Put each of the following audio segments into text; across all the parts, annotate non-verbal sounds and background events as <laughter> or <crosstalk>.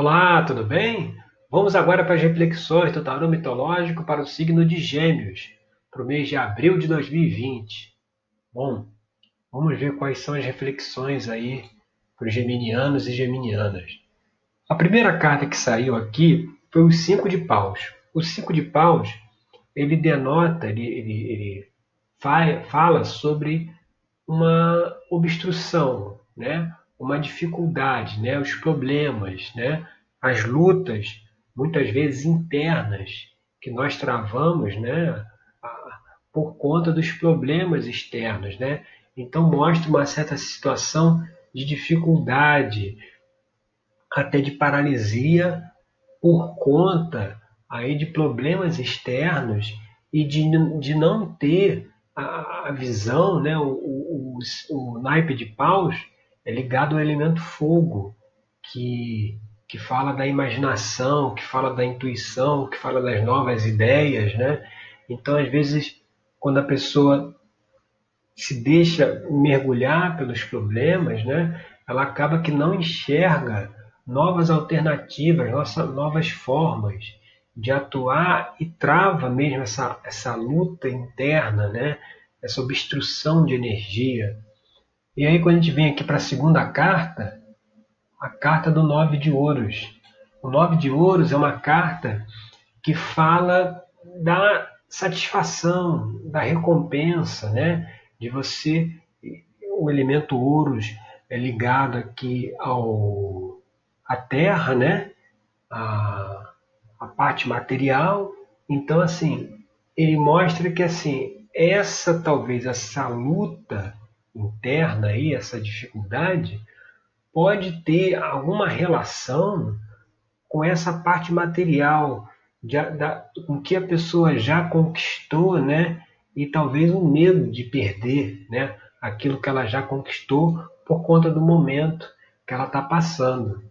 Olá, tudo bem? Vamos agora para as reflexões do tarô mitológico para o signo de Gêmeos, para o mês de abril de 2020. Bom, vamos ver quais são as reflexões aí para os geminianos e geminianas. A primeira carta que saiu aqui foi o Cinco de Paus. O Cinco de Paus, ele denota, ele, ele, ele fala sobre uma obstrução, né? Uma dificuldade, né? os problemas, né? as lutas, muitas vezes internas, que nós travamos né? por conta dos problemas externos. Né? Então, mostra uma certa situação de dificuldade, até de paralisia, por conta aí de problemas externos e de, de não ter a, visão, né? o, o, o, o naipe de paus, é ligado ao elemento fogo, que, que fala da imaginação, que fala da intuição, que fala das novas ideias, né? Então, às vezes, quando a pessoa se deixa mergulhar pelos problemas, né? Ela acaba que não enxerga novas alternativas, novas formas de atuar e trava mesmo essa, essa luta interna, né? essa obstrução de energia. E aí, quando a gente vem aqui para a segunda carta, a carta do Nove de Ouros. O Nove de Ouros é uma carta que fala da satisfação, da recompensa, né? De você, o elemento ouros é ligado aqui ao à terra, né? A, a parte material. Então, assim, ele mostra que assim essa talvez essa luta interna aí, essa dificuldade, pode ter alguma relação com essa parte material, de, da, com que a pessoa já conquistou, né? E talvez o medo de perder, né? Aquilo que ela já conquistou por conta do momento que ela está passando.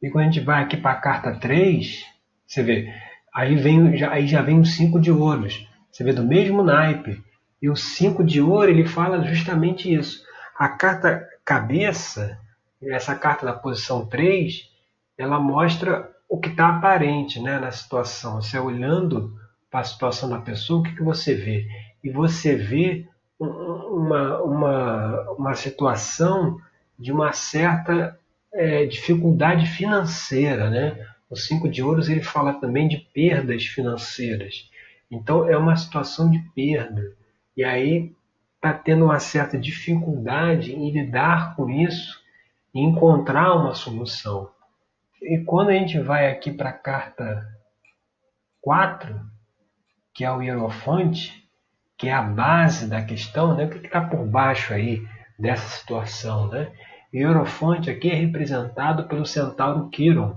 E quando a gente vai aqui para a carta 3, você vê, aí, vem, já, aí já vem os 5 de ouros. Você vê do mesmo naipe. E o 5 de ouro ele fala justamente isso. A carta cabeça, essa carta da posição 3, ela mostra o que está aparente né, na situação. Você olhando para a situação da pessoa, o que, que você vê? E você vê uma, uma, uma situação de uma certa é, dificuldade financeira. Né? O 5 de ouros ele fala também de perdas financeiras. Então é uma situação de perda. E aí está tendo uma certa dificuldade em lidar com isso e encontrar uma solução. E quando a gente vai aqui para a carta 4, que é o Hierofante, que é a base da questão, né? o que está por baixo aí dessa situação? Né? O Hierofante aqui é representado pelo centauro Quiron,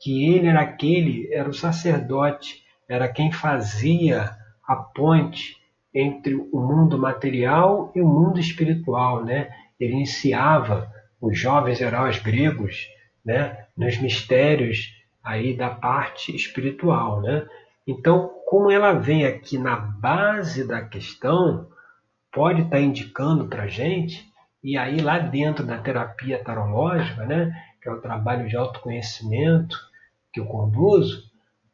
que ele era aquele, era o sacerdote, era quem fazia a ponte entre o mundo material e o mundo espiritual, né? Ele iniciava os jovens heróis gregos, né, nos mistérios aí da parte espiritual, né? Então, como ela vem aqui na base da questão, pode estar tá indicando para gente e aí lá dentro da terapia tarológica, né, que é o trabalho de autoconhecimento que eu conduzo,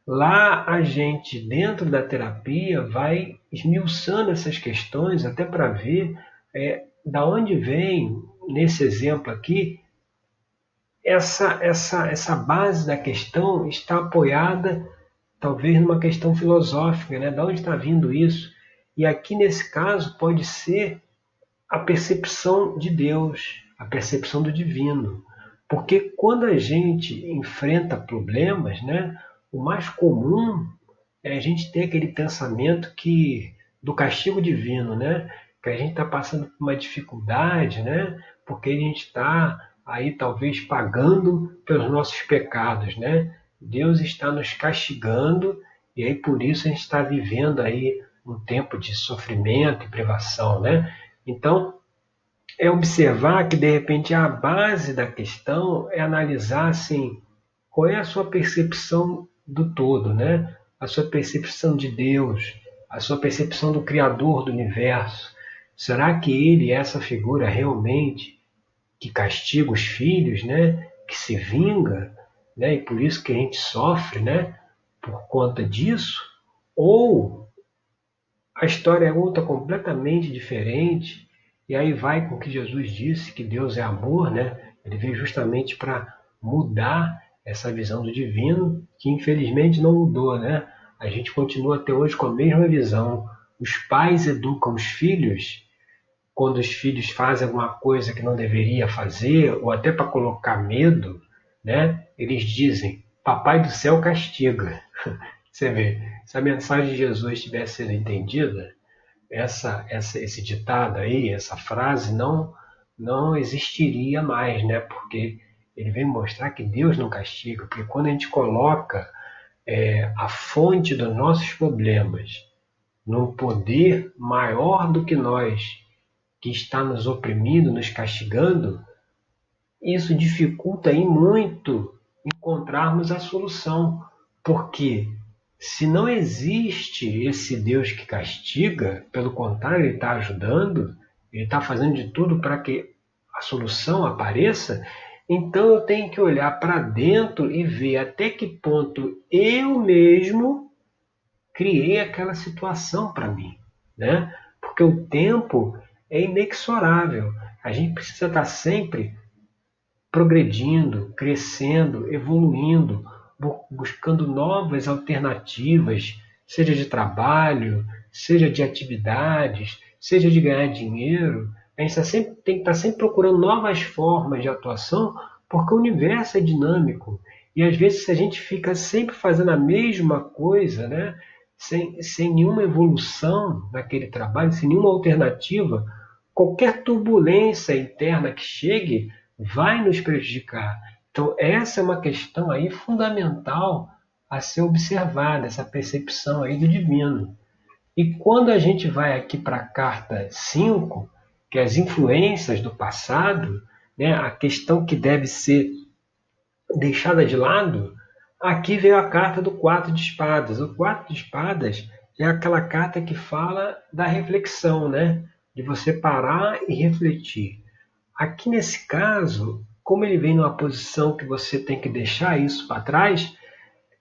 Lá a gente, dentro da terapia, vai esmiuçando essas questões até para ver é, da onde vem, nesse exemplo aqui, essa, essa, essa base da questão está apoiada talvez numa questão filosófica, né? Da onde está vindo isso? E aqui nesse caso pode ser a percepção de Deus, a percepção do divino. Porque quando a gente enfrenta problemas, né, o mais comum é a gente ter aquele pensamento que do castigo divino, né? Que a gente está passando por uma dificuldade, né? Porque a gente está aí talvez pagando pelos nossos pecados, né? Deus está nos castigando e aí por isso a gente está vivendo aí um tempo de sofrimento e privação, né? Então é observar que de repente a base da questão é analisar assim qual é a sua percepção do todo, né? A sua percepção de Deus, a sua percepção do Criador do universo. Será que ele é essa figura realmente que castiga os filhos, né? Que se vinga? né? e por isso que a gente sofre né? por conta disso, ou a história é outra completamente diferente, e aí vai com o que Jesus disse, que Deus é amor, né? ele veio justamente para mudar essa visão do divino, que infelizmente não mudou. Né? A gente continua até hoje com a mesma visão. Os pais educam os filhos quando os filhos fazem alguma coisa que não deveria fazer, ou até para colocar medo, né? Eles dizem: Papai do céu castiga. <laughs> Você vê, se a mensagem de Jesus tivesse sido entendida, essa, essa, esse ditado aí, essa frase não não existiria mais, né? Porque ele vem mostrar que Deus não castiga, porque quando a gente coloca é, a fonte dos nossos problemas num poder maior do que nós, que está nos oprimindo, nos castigando, isso dificulta aí muito encontrarmos a solução, porque se não existe esse Deus que castiga, pelo contrário, ele está ajudando, ele está fazendo de tudo para que a solução apareça, então eu tenho que olhar para dentro e ver até que ponto eu mesmo criei aquela situação para mim, né? Porque o tempo é inexorável. A gente precisa estar sempre progredindo, crescendo, evoluindo, buscando novas alternativas, seja de trabalho, seja de atividades, seja de ganhar dinheiro. A gente tá sempre, tem que estar sempre procurando novas formas de atuação, porque o universo é dinâmico. E às vezes, se a gente fica sempre fazendo a mesma coisa, né? sem, sem nenhuma evolução naquele trabalho, sem nenhuma alternativa, qualquer turbulência interna que chegue vai nos prejudicar. Então, essa é uma questão aí fundamental a ser observada, essa percepção aí do divino. E quando a gente vai aqui para a carta 5, que as influências do passado, né, a questão que deve ser deixada de lado, Aqui veio a carta do quatro de espadas. O quatro de espadas é aquela carta que fala da reflexão, né? De você parar e refletir. Aqui nesse caso, como ele vem numa posição que você tem que deixar isso para trás,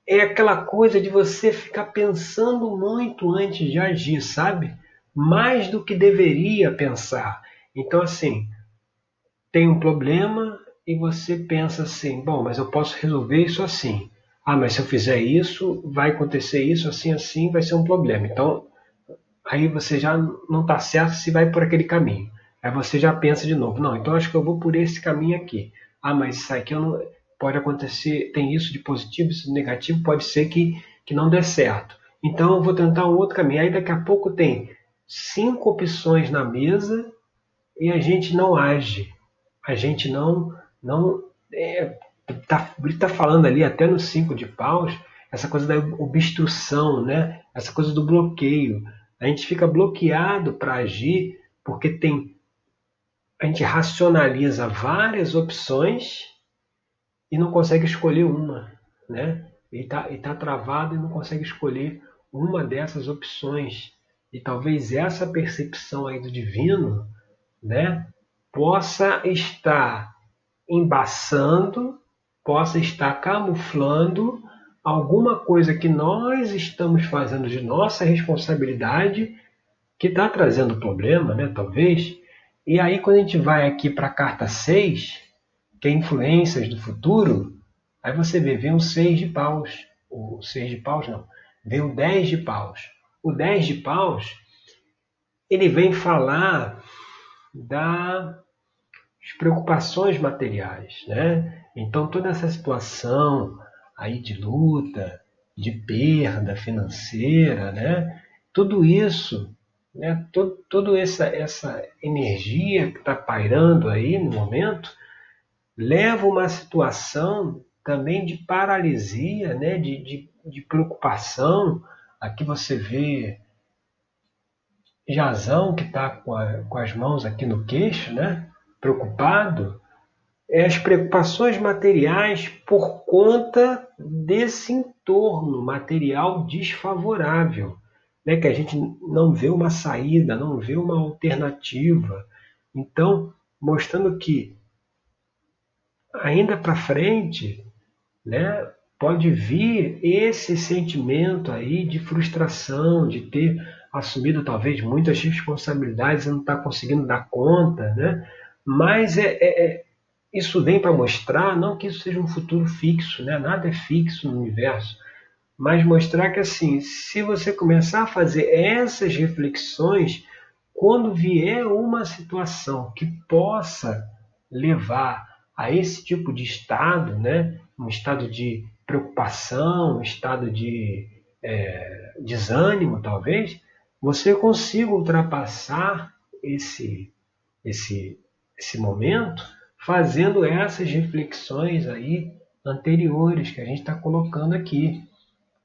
é aquela coisa de você ficar pensando muito antes de agir, sabe? Mais do que deveria pensar. Então, assim, tem um problema e você pensa assim: bom, mas eu posso resolver isso assim. Ah, mas se eu fizer isso, vai acontecer isso, assim, assim, vai ser um problema. Então, aí você já não está certo se vai por aquele caminho. Aí você já pensa de novo, não, então acho que eu vou por esse caminho aqui. Ah, mas isso aqui não, pode acontecer, tem isso de positivo, isso de negativo, pode ser que, que não dê certo. Então eu vou tentar um outro caminho. Aí daqui a pouco tem cinco opções na mesa e a gente não age. A gente não, não é, tá, está falando ali até no cinco de paus, essa coisa da obstrução, né? essa coisa do bloqueio. A gente fica bloqueado para agir porque tem a gente racionaliza várias opções e não consegue escolher uma, né? E está tá travado e não consegue escolher uma dessas opções. E talvez essa percepção aí do divino, né, possa estar embaçando possa estar camuflando alguma coisa que nós estamos fazendo de nossa responsabilidade que está trazendo problema, né, talvez. E aí, quando a gente vai aqui para a carta 6, que é influências do futuro, aí você vê, vem o 6 de paus. O 6 de paus não, vem o 10 de paus. O 10 de paus, ele vem falar das preocupações materiais, né? Então toda essa situação aí de luta, de perda financeira, né? Tudo isso, né? Todo, toda essa, essa energia que está pairando aí no momento leva uma situação também de paralisia, né? de, de, de preocupação. Aqui você vê Jazão que está com, com as mãos aqui no queixo, né? preocupado é as preocupações materiais por conta desse entorno material desfavorável, né? que a gente não vê uma saída, não vê uma alternativa. Então, mostrando que ainda para frente né, pode vir esse sentimento aí de frustração, de ter assumido talvez muitas responsabilidades e não está conseguindo dar conta, né? Mas é, é, é isso vem para mostrar não que isso seja um futuro fixo, né? Nada é fixo no universo, mas mostrar que assim, se você começar a fazer essas reflexões, quando vier uma situação que possa levar a esse tipo de estado, né? Um estado de preocupação, estado de é, desânimo, talvez, você consiga ultrapassar esse, esse, esse momento fazendo essas reflexões aí anteriores que a gente está colocando aqui.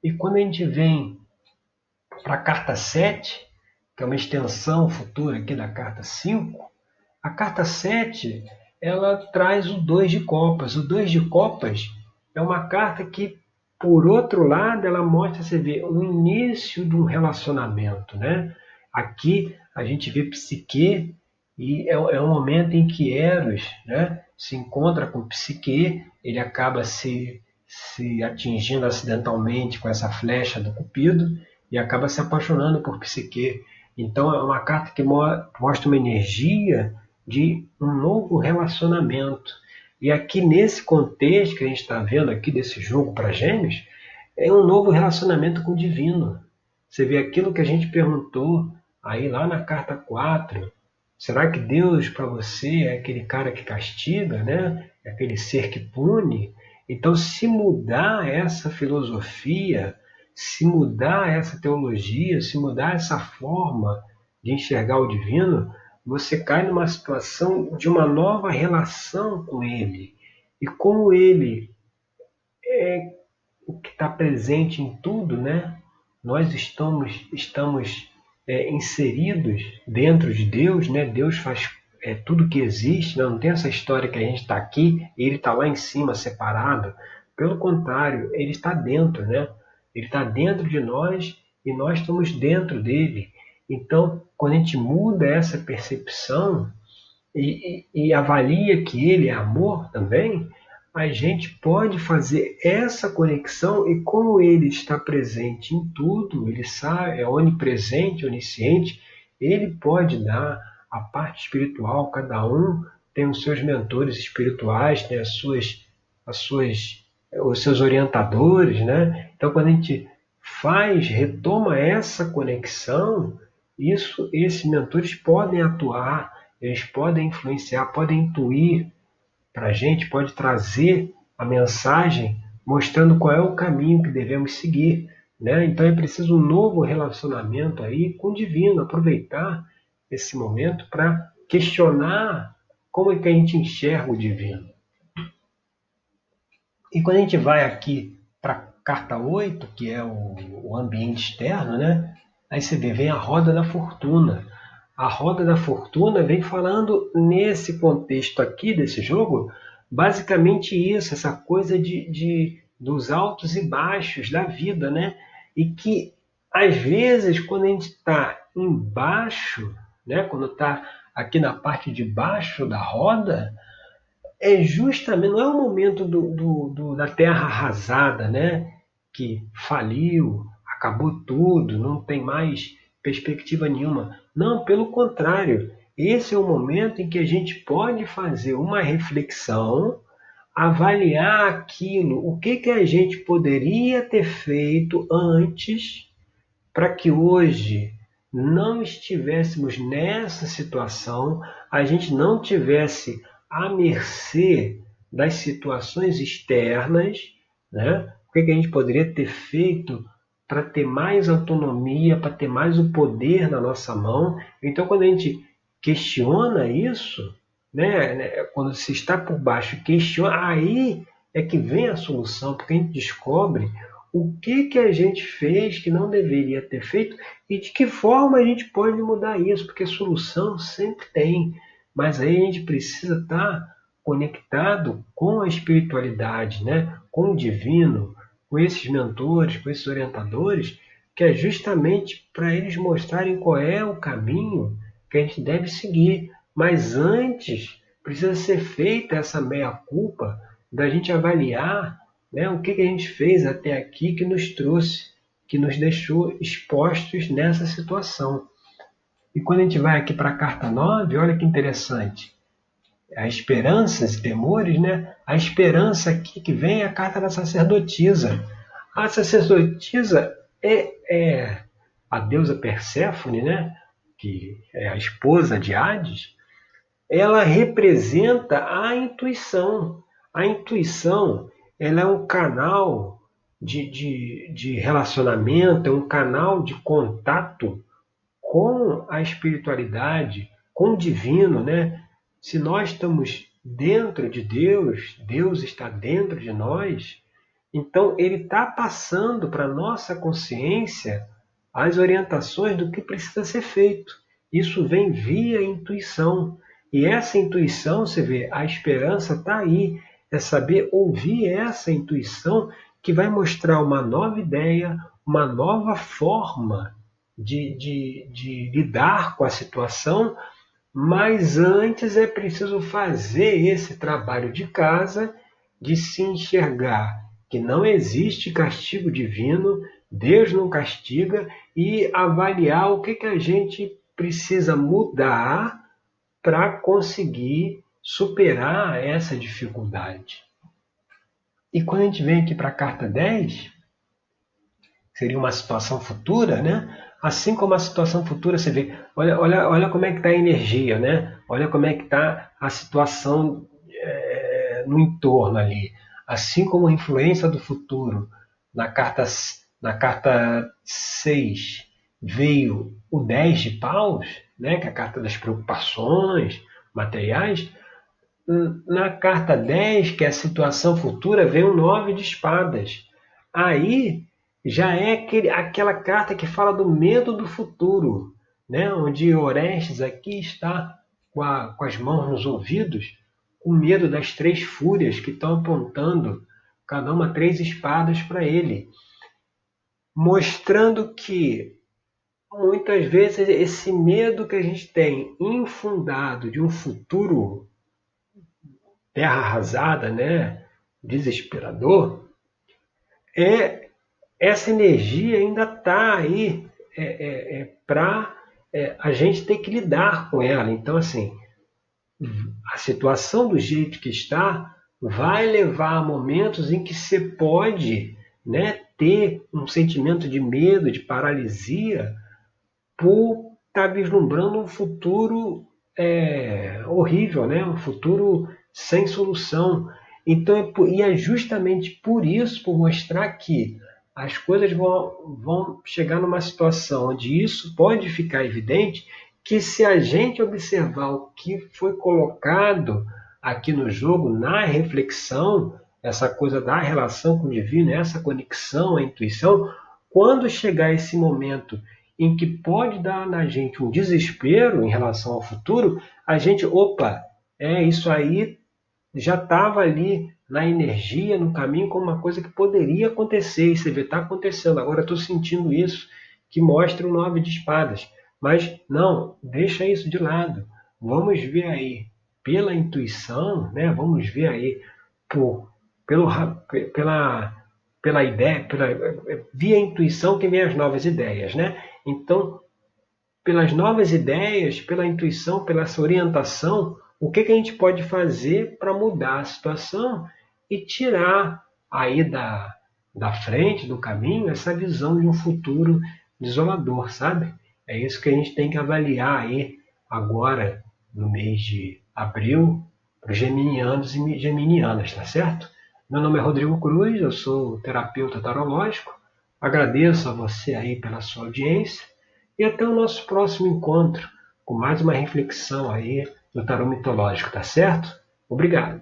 E quando a gente vem para a carta 7, que é uma extensão futura aqui da carta 5, a carta 7 ela traz o 2 de copas. O 2 de copas é uma carta que por outro lado, ela mostra, você vê, o início de um relacionamento, né? Aqui a gente vê Psique e é, é um momento em que Eros, né, se encontra com Psique, ele acaba se, se atingindo acidentalmente com essa flecha do Cupido e acaba se apaixonando por Psique. Então é uma carta que mostra uma energia de um novo relacionamento. E aqui nesse contexto que a gente está vendo aqui desse jogo para gêmeos, é um novo relacionamento com o divino. Você vê aquilo que a gente perguntou aí lá na carta 4. Será que Deus para você é aquele cara que castiga, né? É aquele ser que pune? Então, se mudar essa filosofia, se mudar essa teologia, se mudar essa forma de enxergar o divino, você cai numa situação de uma nova relação com Ele. E como Ele é o que está presente em tudo, né? Nós estamos, estamos é, inseridos dentro de Deus, né? Deus faz é, tudo que existe, né? não tem essa história que a gente está aqui e Ele está lá em cima, separado. Pelo contrário, Ele está dentro, né? Ele está dentro de nós e nós estamos dentro dele. Então, quando a gente muda essa percepção e, e, e avalia que ele é amor também, a gente pode fazer essa conexão e como ele está presente em tudo, ele sabe, é onipresente, onisciente, ele pode dar a parte espiritual, cada um tem os seus mentores espirituais, tem as suas, as suas, os seus orientadores, né? Então quando a gente faz, retoma essa conexão, isso, esses mentores podem atuar, eles podem influenciar, podem intuir para a gente, pode trazer a mensagem mostrando qual é o caminho que devemos seguir. Né? Então é preciso um novo relacionamento aí com o divino, aproveitar esse momento para questionar como é que a gente enxerga o divino. E quando a gente vai aqui para a carta 8, que é o, o ambiente externo, né? Aí você vê, vem a roda da fortuna. A roda da fortuna vem falando nesse contexto aqui desse jogo, basicamente isso, essa coisa de, de dos altos e baixos da vida, né? E que às vezes quando a gente está embaixo, né? Quando está aqui na parte de baixo da roda, é justamente não é o momento do, do, do da terra arrasada, né? Que faliu, acabou tudo, não tem mais perspectiva nenhuma. Não, pelo contrário, esse é o momento em que a gente pode fazer uma reflexão, avaliar aquilo, o que, que a gente poderia ter feito antes para que hoje não estivéssemos nessa situação, a gente não tivesse à mercê das situações externas, né? O que, que a gente poderia ter feito para ter mais autonomia, para ter mais o poder na nossa mão. Então, quando a gente questiona isso, né, né, quando se está por baixo, questiona, aí é que vem a solução, porque a gente descobre o que, que a gente fez que não deveria ter feito e de que forma a gente pode mudar isso, porque solução sempre tem, mas aí a gente precisa estar conectado com a espiritualidade, né? com o divino, com esses mentores, com esses orientadores, que é justamente para eles mostrarem qual é o caminho que a gente deve seguir. Mas antes precisa ser feita essa meia-culpa da gente avaliar né, o que, que a gente fez até aqui que nos trouxe, que nos deixou expostos nessa situação. E quando a gente vai aqui para a carta 9, olha que interessante. A esperanças e temores, né? A esperança aqui que vem é a carta da sacerdotisa. A sacerdotisa é, é a deusa Perséfone, né? que é a esposa de Hades, ela representa a intuição. A intuição ela é um canal de, de, de relacionamento, é um canal de contato com a espiritualidade, com o divino, né? Se nós estamos dentro de Deus, Deus está dentro de nós, então ele está passando para nossa consciência as orientações do que precisa ser feito. Isso vem via intuição. E essa intuição, você vê, a esperança está aí. É saber ouvir essa intuição que vai mostrar uma nova ideia, uma nova forma de, de, de lidar com a situação, mas antes é preciso fazer esse trabalho de casa de se enxergar que não existe castigo divino, Deus não castiga e avaliar o que, que a gente precisa mudar para conseguir superar essa dificuldade. E quando a gente vem aqui para a carta 10, seria uma situação futura, né? Assim como a situação futura, você vê, olha, olha, olha como é que está a energia, né? Olha como é que está a situação é, no entorno ali. Assim como a influência do futuro na carta na carta 6 veio o 10 de paus, né, que é a carta das preocupações materiais, na carta 10, que é a situação futura, vem o 9 de espadas. Aí já é aquele, aquela carta que fala do medo do futuro, né, onde Orestes aqui está com, a, com as mãos nos ouvidos, com medo das três fúrias que estão apontando cada uma três espadas para ele mostrando que muitas vezes esse medo que a gente tem infundado de um futuro terra arrasada, né, desesperador, é essa energia ainda está aí é, é, é para é, a gente ter que lidar com ela. Então, assim, a situação do jeito que está vai levar a momentos em que você pode né, ter um sentimento de medo, de paralisia, por estar tá vislumbrando um futuro é, horrível, né? um futuro sem solução. Então, é, e é justamente por isso, por mostrar que as coisas vão, vão chegar numa situação onde isso pode ficar evidente, que se a gente observar o que foi colocado aqui no jogo, na reflexão, essa coisa da relação com o divino, essa conexão, a intuição, quando chegar esse momento em que pode dar na gente um desespero em relação ao futuro, a gente, opa, é isso aí já estava ali na energia, no caminho, como uma coisa que poderia acontecer, e você vê, está acontecendo, agora estou sentindo isso, que mostra o nove de espadas. Mas não, deixa isso de lado. Vamos ver aí, pela intuição, né? vamos ver aí por pelo, pela, pela ideia, pela, via intuição que vem as novas ideias, né? Então, pelas novas ideias, pela intuição, pela orientação, o que, que a gente pode fazer para mudar a situação e tirar aí da, da frente, do caminho, essa visão de um futuro desolador, sabe? É isso que a gente tem que avaliar aí agora, no mês de abril, para os geminianos e geminianas, tá certo? Meu nome é Rodrigo Cruz, eu sou terapeuta tarológico. Agradeço a você aí pela sua audiência e até o nosso próximo encontro com mais uma reflexão aí do tarô mitológico, tá certo? Obrigado.